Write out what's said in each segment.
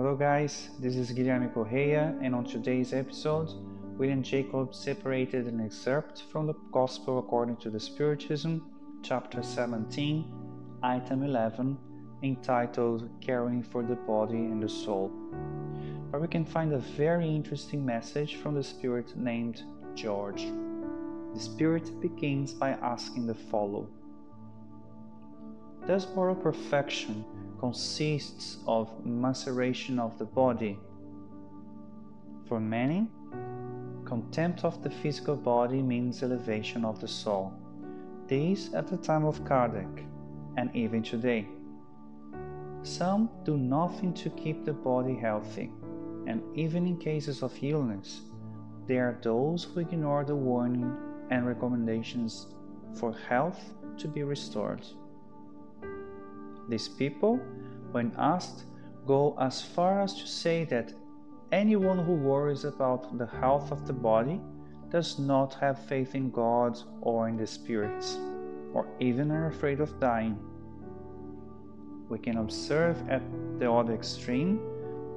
Hello, guys, this is Guilherme Correia, and on today's episode, William Jacob separated an excerpt from the Gospel according to the Spiritism, chapter 17, item 11, entitled Caring for the Body and the Soul, where we can find a very interesting message from the spirit named George. The spirit begins by asking the following. Does moral perfection consists of maceration of the body. For many, contempt of the physical body means elevation of the soul. This at the time of Kardec, and even today. Some do nothing to keep the body healthy, and even in cases of illness, there are those who ignore the warning and recommendations for health to be restored. These people, when asked, go as far as to say that anyone who worries about the health of the body does not have faith in God or in the spirits, or even are afraid of dying. We can observe at the other extreme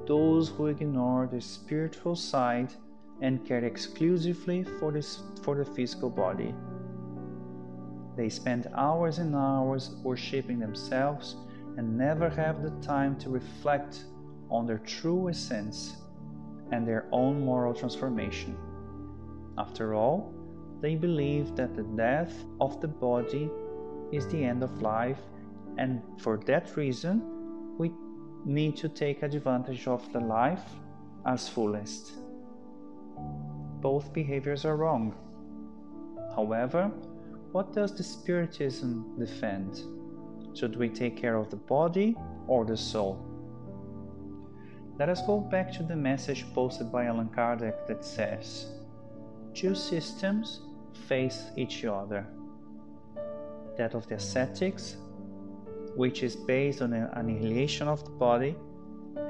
those who ignore the spiritual side and care exclusively for, this, for the physical body. They spend hours and hours worshipping themselves and never have the time to reflect on their true essence and their own moral transformation. After all, they believe that the death of the body is the end of life, and for that reason, we need to take advantage of the life as fullest. Both behaviors are wrong. However, what does the Spiritism defend? Should we take care of the body or the soul? Let us go back to the message posted by Allan Kardec that says two systems face each other that of the ascetics, which is based on the annihilation of the body,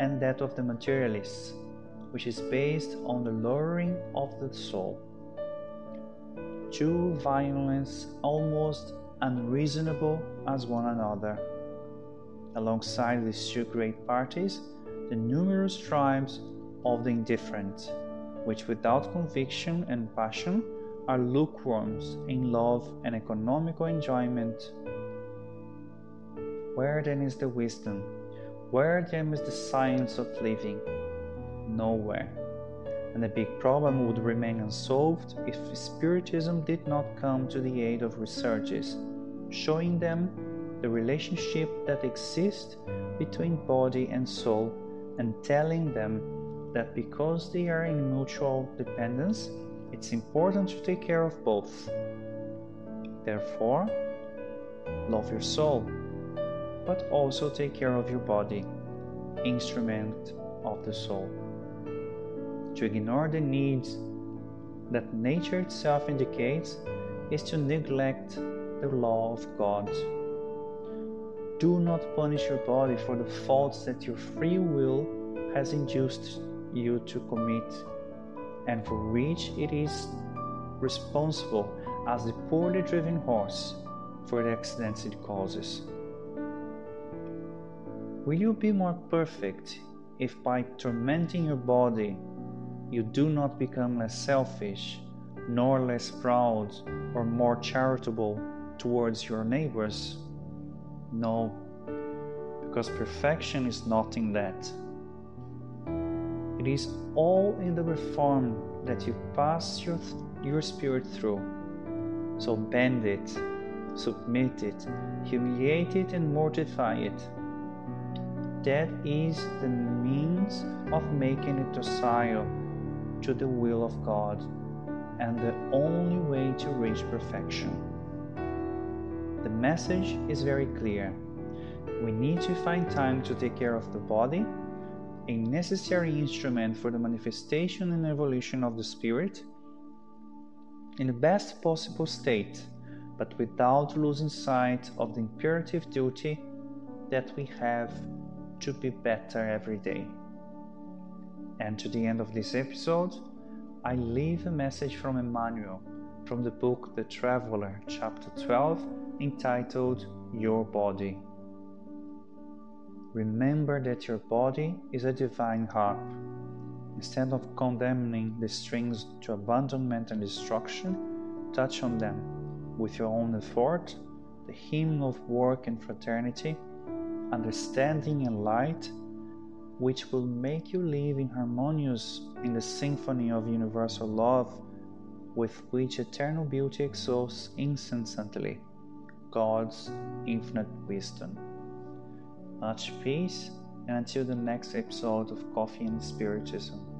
and that of the materialists, which is based on the lowering of the soul. Two violence almost unreasonable as one another. Alongside these two great parties, the numerous tribes of the indifferent, which without conviction and passion are lukewarms in love and economical enjoyment. Where then is the wisdom? Where then is the science of living? Nowhere. And the big problem would remain unsolved if Spiritism did not come to the aid of researches showing them the relationship that exists between body and soul and telling them that because they are in mutual dependence, it's important to take care of both. Therefore, love your soul, but also take care of your body, instrument of the soul. To ignore the needs that nature itself indicates is to neglect the law of God. Do not punish your body for the faults that your free will has induced you to commit and for which it is responsible as the poorly driven horse for the accidents it causes. Will you be more perfect if by tormenting your body you do not become less selfish, nor less proud or more charitable towards your neighbors? No, because perfection is not in that. It is all in the reform that you pass your, your spirit through. So bend it, submit it, humiliate it, and mortify it. That is the means of making it docile to the will of God and the only way to reach perfection. The message is very clear. We need to find time to take care of the body, a necessary instrument for the manifestation and evolution of the spirit, in the best possible state, but without losing sight of the imperative duty that we have to be better every day. And to the end of this episode, I leave a message from Emmanuel from the book The Traveler, chapter 12 entitled Your Body. remember that your body is a divine harp. Instead of condemning the strings to abandonment and destruction, touch on them with your own effort, the hymn of work and fraternity, understanding and light, which will make you live in harmonious in the symphony of universal love with which eternal beauty exalts incessantly God's infinite wisdom. Much peace, and until the next episode of Coffee and Spiritism.